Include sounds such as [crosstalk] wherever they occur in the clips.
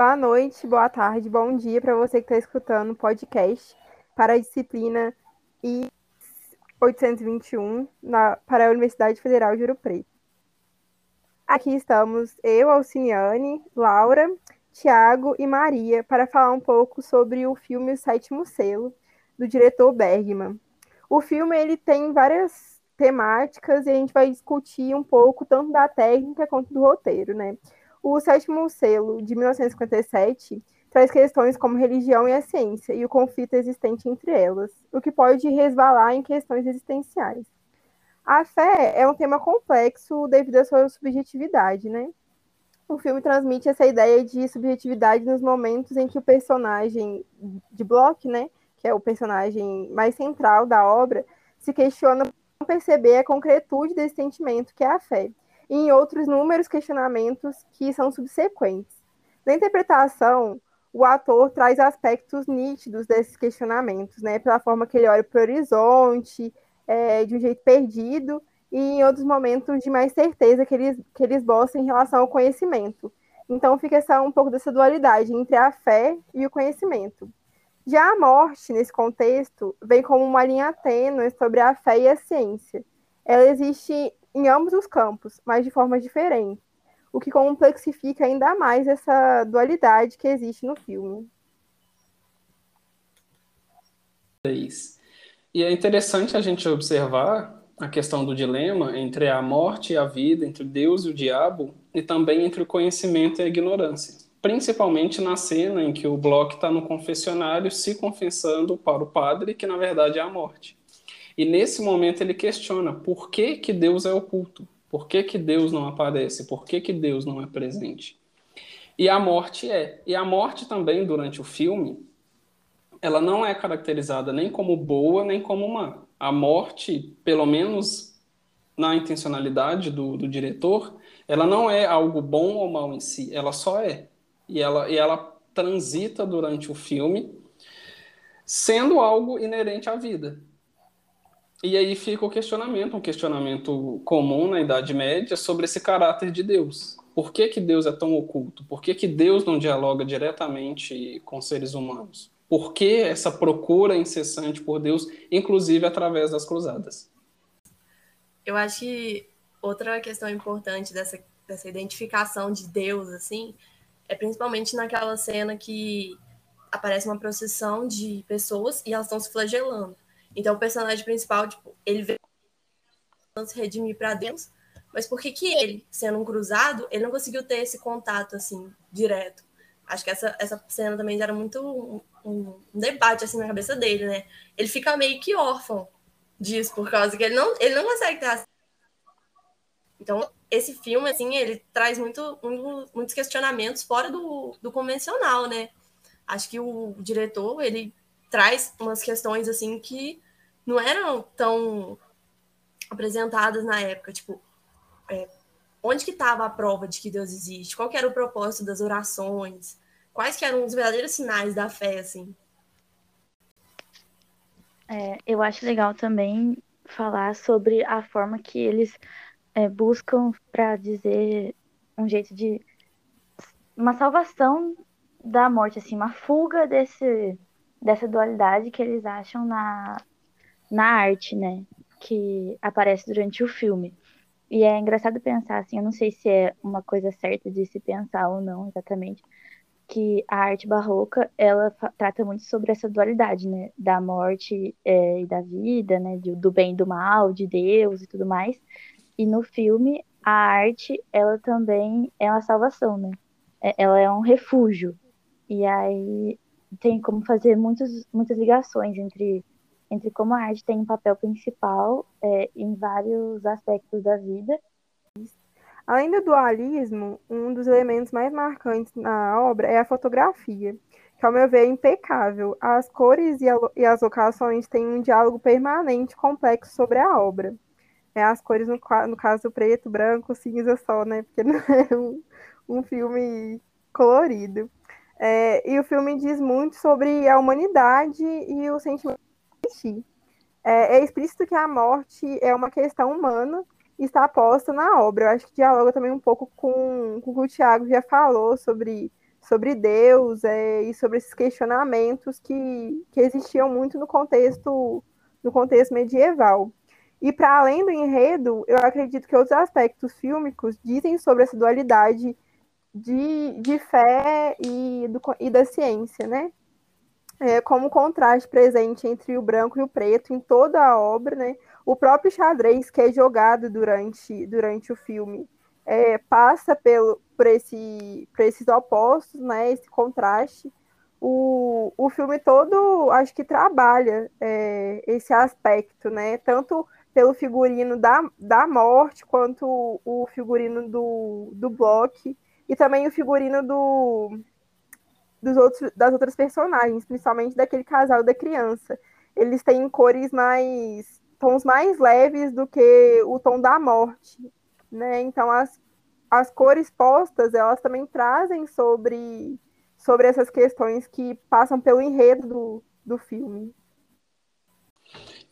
Boa noite, boa tarde, bom dia para você que está escutando o podcast para a disciplina I 821 na, para a Universidade Federal de Ouro Preto. Aqui estamos eu, Alciniane, Laura, Tiago e Maria para falar um pouco sobre o filme O Sétimo Selo, do diretor Bergman. O filme ele tem várias temáticas e a gente vai discutir um pouco tanto da técnica quanto do roteiro, né? O sétimo selo, de 1957, traz questões como religião e a ciência e o conflito existente entre elas, o que pode resvalar em questões existenciais. A fé é um tema complexo devido à sua subjetividade, né? O filme transmite essa ideia de subjetividade nos momentos em que o personagem de Bloch, né, que é o personagem mais central da obra, se questiona por perceber a concretude desse sentimento que é a fé e em outros inúmeros questionamentos que são subsequentes. Na interpretação, o ator traz aspectos nítidos desses questionamentos, né, pela forma que ele olha para o horizonte, é, de um jeito perdido, e em outros momentos de mais certeza que eles, que eles em relação ao conhecimento. Então fica essa, um pouco dessa dualidade entre a fé e o conhecimento. Já a morte, nesse contexto, vem como uma linha tênue sobre a fé e a ciência. Ela existe em ambos os campos, mas de formas diferentes, o que complexifica ainda mais essa dualidade que existe no filme. E é interessante a gente observar a questão do dilema entre a morte e a vida, entre Deus e o diabo, e também entre o conhecimento e a ignorância. Principalmente na cena em que o Bloch está no confessionário se confessando para o padre que na verdade é a morte. E nesse momento ele questiona por que, que Deus é oculto, por que, que Deus não aparece, por que, que Deus não é presente. E a morte é. E a morte também, durante o filme, ela não é caracterizada nem como boa nem como má. A morte, pelo menos na intencionalidade do, do diretor, ela não é algo bom ou mal em si, ela só é. E ela, e ela transita durante o filme, sendo algo inerente à vida. E aí fica o questionamento, um questionamento comum na Idade Média sobre esse caráter de Deus. Por que, que Deus é tão oculto? Por que, que Deus não dialoga diretamente com seres humanos? Por que essa procura incessante por Deus, inclusive através das cruzadas? Eu acho que outra questão importante dessa, dessa identificação de Deus, assim, é principalmente naquela cena que aparece uma procissão de pessoas e elas estão se flagelando. Então o personagem principal, tipo, ele vê se redimir para Deus, mas por que que ele, sendo um cruzado, ele não conseguiu ter esse contato assim direto? Acho que essa, essa cena também gera muito um, um, um debate assim na cabeça dele, né? Ele fica meio que órfão disso por causa que ele não ele não consegue ter então, esse filme, assim, ele traz muito, muitos questionamentos fora do, do convencional, né? Acho que o diretor, ele traz umas questões assim que não eram tão apresentadas na época, tipo, é, onde que estava a prova de que Deus existe? Qual era o propósito das orações? Quais que eram os verdadeiros sinais da fé, assim? É, eu acho legal também falar sobre a forma que eles é, buscam para dizer um jeito de uma salvação da morte, assim, uma fuga desse dessa dualidade que eles acham na, na arte, né? Que aparece durante o filme. E é engraçado pensar, assim, eu não sei se é uma coisa certa de se pensar ou não exatamente, que a arte barroca, ela trata muito sobre essa dualidade, né? Da morte é, e da vida, né? Do, bem e do mal, de Deus e tudo mais. E no filme, a arte, ela também é uma salvação, né? É, ela é um refúgio. E aí tem como fazer muitos, muitas ligações entre, entre como a arte tem um papel principal é, em vários aspectos da vida. Além do dualismo, um dos elementos mais marcantes na obra é a fotografia, que, ao meu ver, é impecável. As cores e, a, e as locações têm um diálogo permanente complexo sobre a obra. É, as cores, no, no caso, preto, branco, cinza só, né? Porque [laughs] não é um, um filme colorido. É, e o filme diz muito sobre a humanidade e o sentimento de existir. É, é, explícito que a morte é uma questão humana e está posta na obra. Eu acho que dialoga também um pouco com, com o que o Tiago já falou sobre, sobre Deus é, e sobre esses questionamentos que, que existiam muito no contexto, no contexto medieval. E para além do enredo, eu acredito que outros aspectos fílmicos dizem sobre essa dualidade de, de fé e, do, e da ciência, né? É, como contraste presente entre o branco e o preto em toda a obra, né? O próprio xadrez que é jogado durante, durante o filme é, passa pelo, por, esse, por esses opostos, né? Esse contraste. O, o filme todo, acho que trabalha é, esse aspecto, né? Tanto pelo figurino da, da morte, quanto o figurino do, do Block, e também o figurino do, dos outros, das outras personagens, principalmente daquele casal da criança. Eles têm cores mais. tons mais leves do que o tom da morte. Né? Então as, as cores postas, elas também trazem sobre, sobre essas questões que passam pelo enredo do, do filme.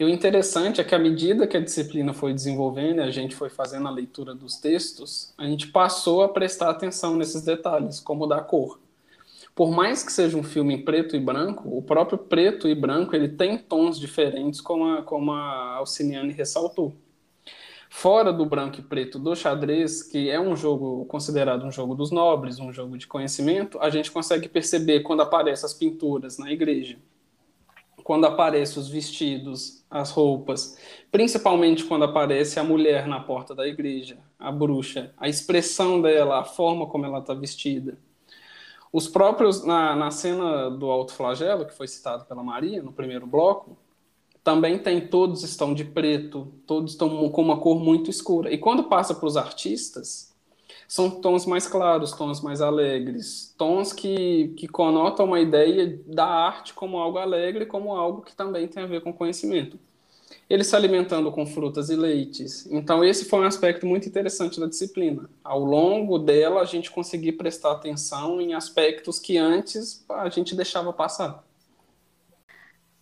E o interessante é que à medida que a disciplina foi desenvolvendo a gente foi fazendo a leitura dos textos, a gente passou a prestar atenção nesses detalhes, como da cor. Por mais que seja um filme em preto e branco, o próprio preto e branco ele tem tons diferentes, como a, como a Alciniane ressaltou. Fora do branco e preto do xadrez, que é um jogo considerado um jogo dos nobres, um jogo de conhecimento, a gente consegue perceber quando aparecem as pinturas na igreja quando aparecem os vestidos, as roupas, principalmente quando aparece a mulher na porta da igreja, a bruxa, a expressão dela, a forma como ela está vestida. Os próprios, na, na cena do alto flagelo, que foi citado pela Maria no primeiro bloco, também tem, todos estão de preto, todos estão com uma cor muito escura. E quando passa para os artistas, são tons mais claros, tons mais alegres, tons que, que conotam uma ideia da arte como algo alegre, como algo que também tem a ver com conhecimento. Ele se alimentando com frutas e leites. Então, esse foi um aspecto muito interessante da disciplina. Ao longo dela, a gente conseguir prestar atenção em aspectos que antes a gente deixava passar.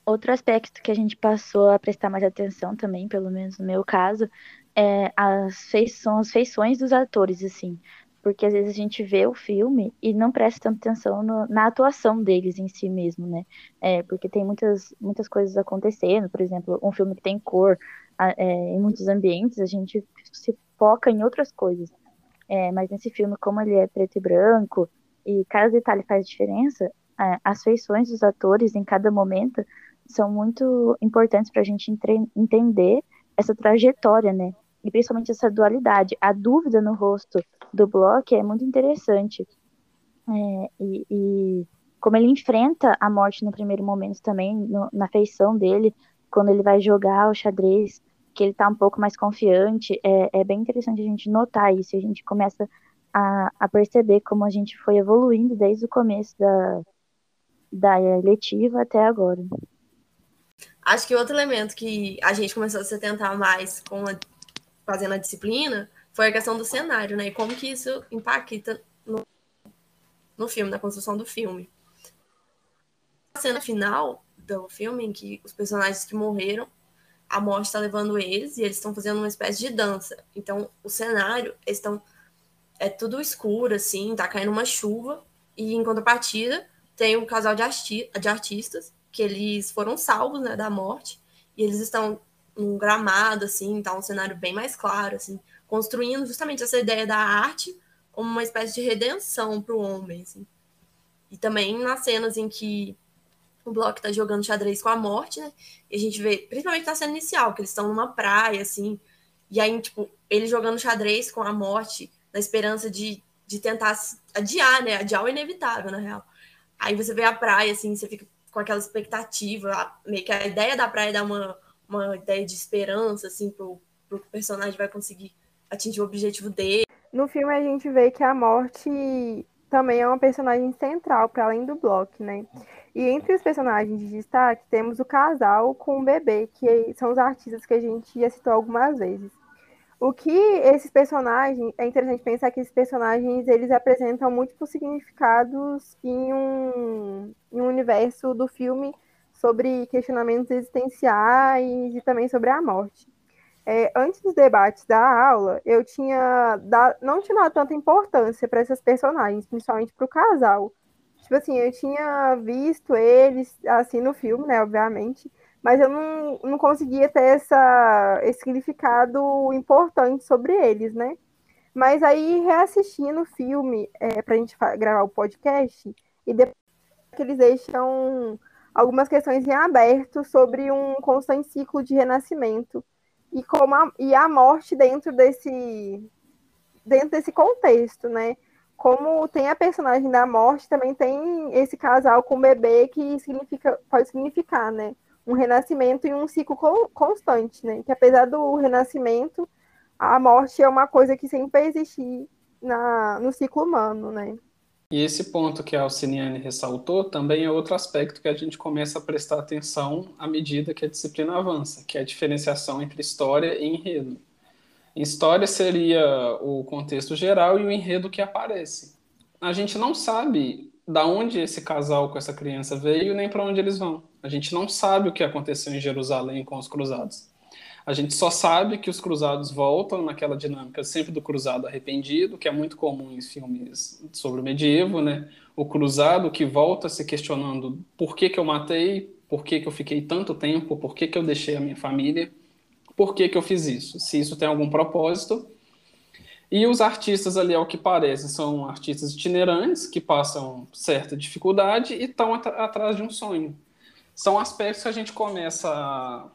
Outro aspecto que a gente passou a prestar mais atenção também, pelo menos no meu caso, é, as feições, as feições dos atores, assim. Porque às vezes a gente vê o filme e não presta tanta atenção no, na atuação deles em si mesmo, né? É, porque tem muitas, muitas coisas acontecendo, por exemplo, um filme que tem cor é, em muitos ambientes, a gente se foca em outras coisas. É, mas nesse filme, como ele é preto e branco, e cada detalhe faz diferença, é, as feições dos atores em cada momento são muito importantes para a gente entender essa trajetória, né? e principalmente essa dualidade. A dúvida no rosto do Block é muito interessante. É, e, e, como ele enfrenta a morte no primeiro momento também, no, na feição dele, quando ele vai jogar o xadrez, que ele tá um pouco mais confiante, é, é bem interessante a gente notar isso, a gente começa a, a perceber como a gente foi evoluindo desde o começo da, da eletiva até agora. Acho que outro elemento que a gente começou a se atentar mais com a fazendo a disciplina foi a questão do cenário, né? E como que isso impacta no, no filme, na construção do filme. A cena final do filme, em que os personagens que morreram, a morte está levando eles e eles estão fazendo uma espécie de dança. Então, o cenário, eles estão. É tudo escuro, assim, tá caindo uma chuva, e em contrapartida, tem um casal de, arti de artistas que eles foram salvos né, da morte, e eles estão um gramado, assim, tá um cenário bem mais claro, assim, construindo justamente essa ideia da arte como uma espécie de redenção para o homem, assim. E também nas cenas em que o Block tá jogando xadrez com a morte, né? E a gente vê, principalmente na cena inicial, que eles estão numa praia, assim, e aí, tipo, ele jogando xadrez com a morte, na esperança de, de tentar adiar, né? Adiar o inevitável, na real. Aí você vê a praia, assim, você fica com aquela expectativa, meio que a ideia da praia dá uma uma ideia de esperança, assim, pro, pro personagem vai conseguir atingir o objetivo dele. No filme a gente vê que a morte também é uma personagem central, para além do Block, né? E entre os personagens de destaque, temos o casal com o bebê, que são os artistas que a gente já citou algumas vezes. O que esses personagens, é interessante pensar que esses personagens, eles apresentam múltiplos significados em um, em um universo do filme sobre questionamentos existenciais e também sobre a morte. É, antes dos debates da aula, eu tinha dado, não tinha dado tanta importância para essas personagens, principalmente para o casal, Tipo assim, eu tinha visto eles, assim, no filme, né, obviamente, mas eu não, não conseguia ter essa, esse significado importante sobre eles, né? Mas aí, reassistindo o filme, é, pra gente gravar o podcast, e depois que eles deixam algumas questões em aberto sobre um constante ciclo de renascimento e como a, e a morte dentro desse dentro desse contexto, né? como tem a personagem da morte, também tem esse casal com o bebê que significa, pode significar, né? Um renascimento e um ciclo constante, né? Que apesar do renascimento, a morte é uma coisa que sempre vai existir na, no ciclo humano, né? E esse ponto que a Alciniane ressaltou também é outro aspecto que a gente começa a prestar atenção à medida que a disciplina avança, que é a diferenciação entre história e enredo. História seria o contexto geral e o enredo que aparece. A gente não sabe da onde esse casal com essa criança veio nem para onde eles vão. A gente não sabe o que aconteceu em Jerusalém com os cruzados. A gente só sabe que os cruzados voltam naquela dinâmica sempre do cruzado arrependido, que é muito comum em filmes sobre o medievo, né? O cruzado que volta se questionando por que, que eu matei, por que, que eu fiquei tanto tempo, por que, que eu deixei a minha família por que, que eu fiz isso, se isso tem algum propósito. E os artistas ali, ao que parece, são artistas itinerantes que passam certa dificuldade e estão at atrás de um sonho. São aspectos que a gente começa a,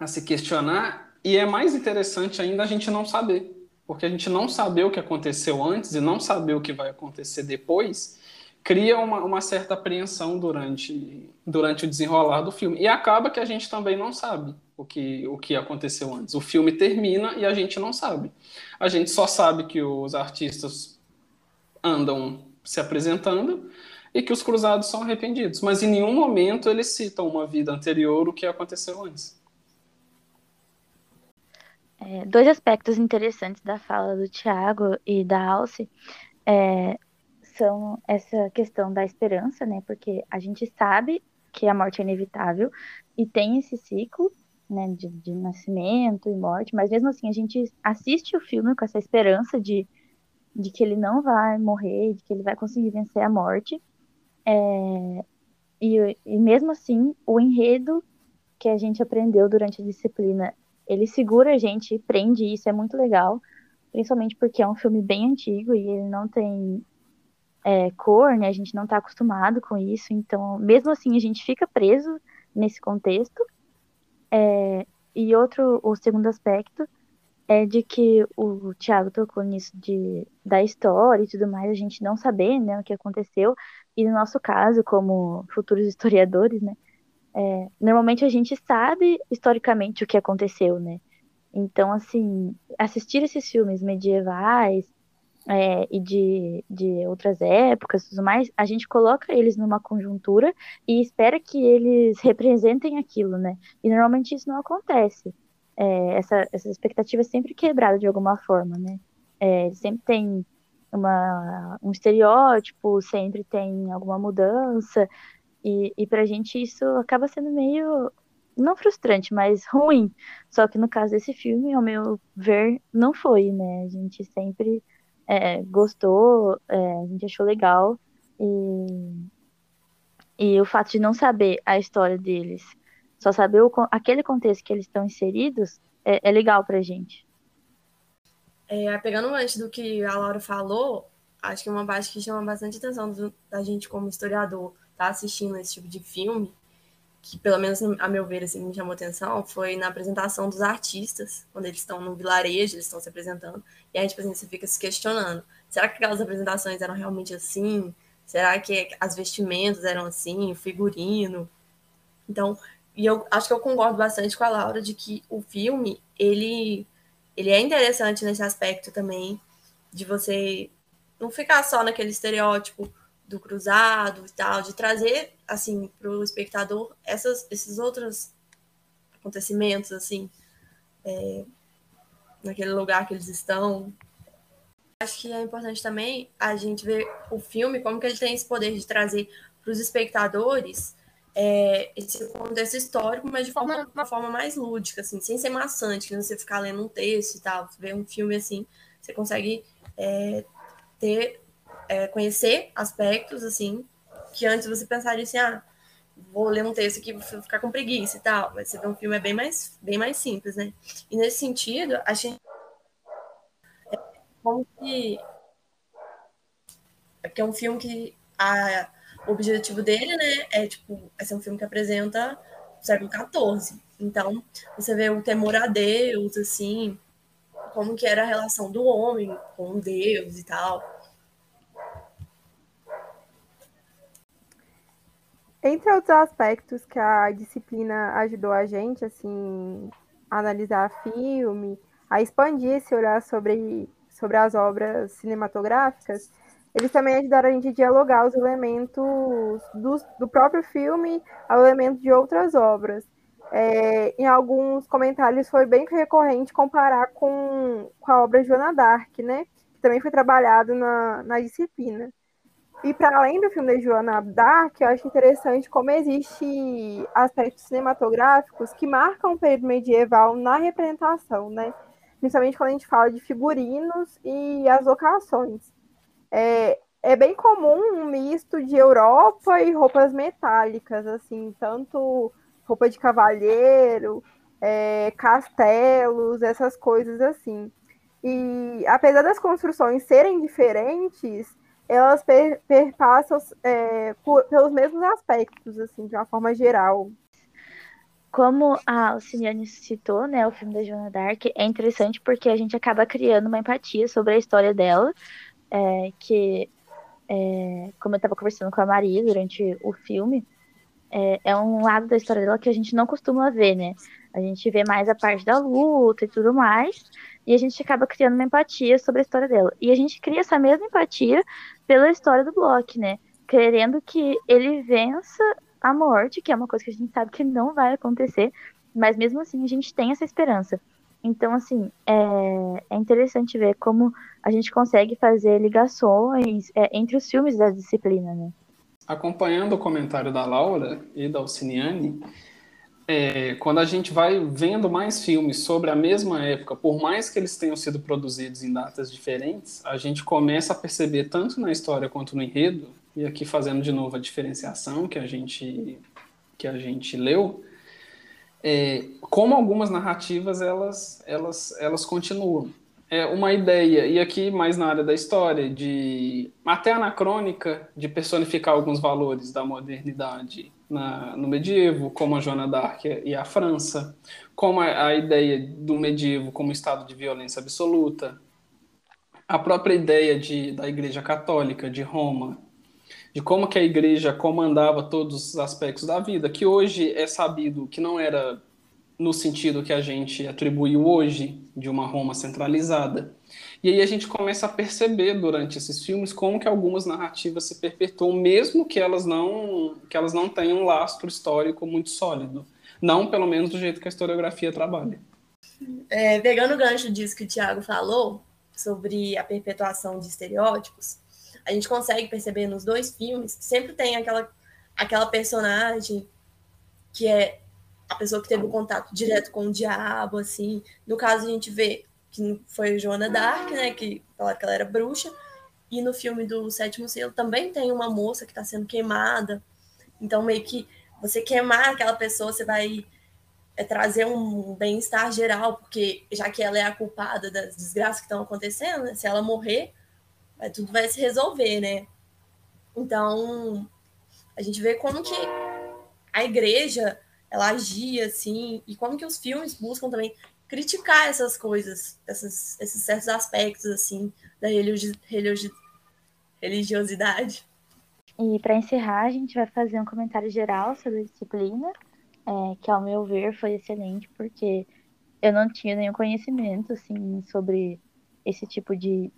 a se questionar e é mais interessante ainda a gente não saber. Porque a gente não saber o que aconteceu antes e não saber o que vai acontecer depois cria uma, uma, certa apreensão durante, durante o desenrolar do filme. E acaba que a gente também não sabe o que, o que aconteceu antes. O filme termina e a gente não sabe. A gente só sabe que os artistas andam se apresentando e que os cruzados são arrependidos. Mas em nenhum momento eles citam uma vida anterior, o que aconteceu antes. É, dois aspectos interessantes da fala do Tiago e da Alce é, são essa questão da esperança, né? Porque a gente sabe que a morte é inevitável e tem esse ciclo, né, de, de, nascimento e morte, mas mesmo assim a gente assiste o filme com essa esperança de, de que ele não vai morrer, de que ele vai conseguir vencer a morte. É, e, e mesmo assim, o enredo que a gente aprendeu durante a disciplina, ele segura a gente prende, isso é muito legal, principalmente porque é um filme bem antigo e ele não tem é, cor, né? A gente não está acostumado com isso, então, mesmo assim, a gente fica preso nesse contexto. É, e outro, o segundo aspecto é de que o Tiago tocou nisso de, da história e tudo mais, a gente não saber, né, o que aconteceu. E no nosso caso, como futuros historiadores, né, é, normalmente a gente sabe historicamente o que aconteceu, né? Então, assim, assistir esses filmes medievais é, e de, de outras épocas tudo mais, a gente coloca eles numa conjuntura e espera que eles representem aquilo, né? E normalmente isso não acontece. É, essa, essa expectativa é sempre quebrada de alguma forma, né? É, sempre tem uma, um estereótipo, sempre tem alguma mudança, e, e pra gente isso acaba sendo meio não frustrante, mas [laughs] ruim. Só que no caso desse filme, ao meu ver, não foi, né? A gente sempre é, gostou, é, a gente achou legal. E, e o fato de não saber a história deles, só saber o, aquele contexto que eles estão inseridos, é, é legal pra gente. É, pegando antes do que a Laura falou, acho que uma parte que chama bastante atenção do, da gente como historiador tá assistindo esse tipo de filme que pelo menos a meu ver assim me chamou atenção foi na apresentação dos artistas quando eles estão no vilarejo eles estão se apresentando e a gente tipo assim, você fica se questionando será que aquelas apresentações eram realmente assim? Será que as vestimentas eram assim o figurino? Então e eu acho que eu concordo bastante com a Laura de que o filme ele ele é interessante nesse aspecto também de você não ficar só naquele estereótipo do cruzado e tal, de trazer assim para o espectador essas, esses outros acontecimentos assim é, naquele lugar que eles estão. Acho que é importante também a gente ver o filme como que ele tem esse poder de trazer para os espectadores é, esse contexto histórico, mas de forma, uma forma mais lúdica, assim, sem ser maçante, que você ficar lendo um texto e tal, ver um filme assim, você consegue é, ter é, conhecer aspectos, assim, que antes você pensaria assim, ah, vou ler um texto aqui, vou ficar com preguiça e tal. Mas você vê um filme é bem mais, bem mais simples, né? E nesse sentido, a gente é como que é porque é um filme que a, o objetivo dele, né, é tipo, é ser um filme que apresenta o século XIV. Então, você vê o temor a Deus, assim, como que era a relação do homem com Deus e tal. Entre outros aspectos que a disciplina ajudou a gente, assim, a analisar filme, a expandir esse olhar sobre, sobre as obras cinematográficas, eles também ajudaram a gente a dialogar os elementos do, do próprio filme ao elemento de outras obras. É, em alguns comentários foi bem recorrente comparar com, com a obra Joana Dark, né? Que também foi trabalhado na, na disciplina. E para além do filme da Joana Dark, eu acho interessante como existe aspectos cinematográficos que marcam o período medieval na representação, né? Principalmente quando a gente fala de figurinos e as locações. É, é bem comum um misto de Europa e roupas metálicas, assim, tanto roupa de cavalheiro, é, castelos, essas coisas assim. E apesar das construções serem diferentes, elas per, perpassam é, por, pelos mesmos aspectos, assim, de uma forma geral. Como a Alciniane citou, né, o filme da Joana Dark é interessante porque a gente acaba criando uma empatia sobre a história dela, é, que, é, como eu estava conversando com a Maria durante o filme, é, é, um lado da história dela que a gente não costuma ver, né? A gente vê mais a parte da luta e tudo mais, e a gente acaba criando uma empatia sobre a história dela. E a gente cria essa mesma empatia pela história do Block, né? Querendo que ele vença a morte, que é uma coisa que a gente sabe que não vai acontecer, mas mesmo assim a gente tem essa esperança. Então, assim, é, é interessante ver como a gente consegue fazer ligações é, entre os filmes da disciplina, né? Acompanhando o comentário da Laura e da Alciniane, é, quando a gente vai vendo mais filmes sobre a mesma época, por mais que eles tenham sido produzidos em datas diferentes, a gente começa a perceber tanto na história quanto no enredo, e aqui fazendo de novo a diferenciação que a gente que a gente leu, é, como algumas narrativas elas, elas, elas continuam. É uma ideia, e aqui mais na área da história, de até anacrônica, de personificar alguns valores da modernidade na, no medievo, como a Joana d'Arc e a França, como a, a ideia do medievo como estado de violência absoluta, a própria ideia de, da Igreja Católica de Roma, de como que a igreja comandava todos os aspectos da vida, que hoje é sabido que não era no sentido que a gente atribuiu hoje de uma Roma centralizada. E aí a gente começa a perceber durante esses filmes como que algumas narrativas se perpetuam, mesmo que elas não que elas não tenham um lastro histórico muito sólido, não pelo menos do jeito que a historiografia trabalha. É, pegando o gancho disso que o Tiago falou sobre a perpetuação de estereótipos, a gente consegue perceber nos dois filmes que sempre tem aquela, aquela personagem que é a pessoa que teve o contato direto com o diabo, assim. No caso, a gente vê que foi Joana Dark, né, que falaram que ela era bruxa, e no filme do Sétimo Selo também tem uma moça que está sendo queimada. Então, meio que você queimar aquela pessoa, você vai é, trazer um bem-estar geral, porque já que ela é a culpada das desgraças que estão acontecendo, né, se ela morrer, Aí tudo vai se resolver, né? Então, a gente vê como que a igreja ela agia assim, e como que os filmes buscam também criticar essas coisas, essas, esses certos aspectos assim da religi religi religiosidade. E para encerrar, a gente vai fazer um comentário geral sobre a disciplina, é, que ao meu ver foi excelente, porque eu não tinha nenhum conhecimento assim sobre esse tipo de,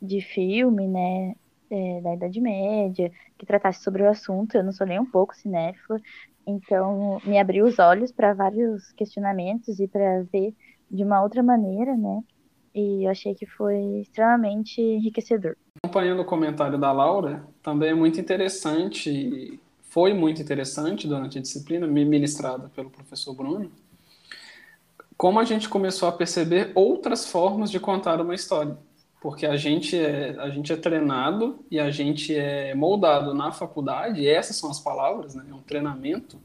de filme, né, é, da Idade Média, que tratasse sobre o assunto. Eu não sou nem um pouco cinéfila, então me abriu os olhos para vários questionamentos e para ver de uma outra maneira, né? E eu achei que foi extremamente enriquecedor. Acompanhando o comentário da Laura, também é muito interessante, foi muito interessante durante a disciplina ministrada pelo professor Bruno, como a gente começou a perceber outras formas de contar uma história porque a gente é, a gente é treinado e a gente é moldado na faculdade, e essas são as palavras, né? É um treinamento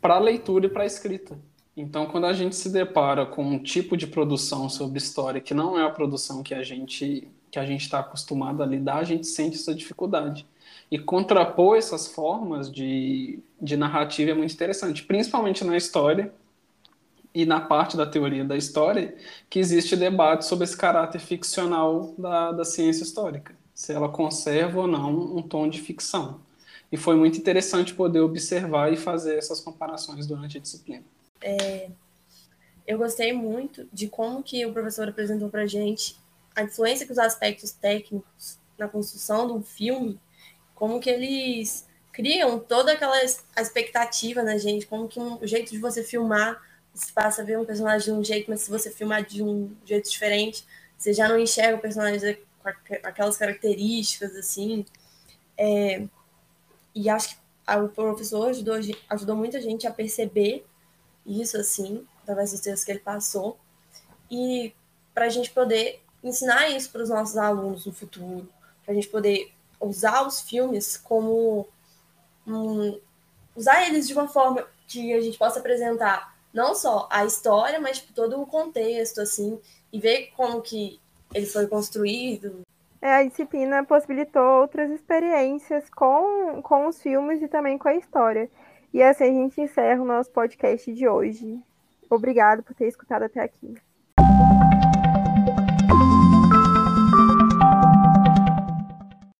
para leitura e para escrita. Então, quando a gente se depara com um tipo de produção sobre história que não é a produção que a gente que a gente está acostumado a lidar, a gente sente essa dificuldade. E contrapor essas formas de, de narrativa é muito interessante, principalmente na história, e na parte da teoria da história que existe debate sobre esse caráter ficcional da, da ciência histórica, se ela conserva ou não um tom de ficção. E foi muito interessante poder observar e fazer essas comparações durante a disciplina. É, eu gostei muito de como que o professor apresentou para gente a influência que os aspectos técnicos na construção um filme, como que eles criam toda aquela expectativa na gente, como que um, o jeito de você filmar você passa a ver um personagem de um jeito, mas se você filmar de um jeito diferente, você já não enxerga o personagem com aquelas características, assim. É, e acho que o professor ajudou, ajudou muita gente a perceber isso, assim, através dos textos que ele passou. E para a gente poder ensinar isso para os nossos alunos no futuro, para a gente poder usar os filmes como. Um, usar eles de uma forma que a gente possa apresentar não só a história, mas tipo, todo o contexto, assim, e ver como que ele foi construído. É, a disciplina possibilitou outras experiências com, com os filmes e também com a história. E assim a gente encerra o nosso podcast de hoje. Obrigado por ter escutado até aqui.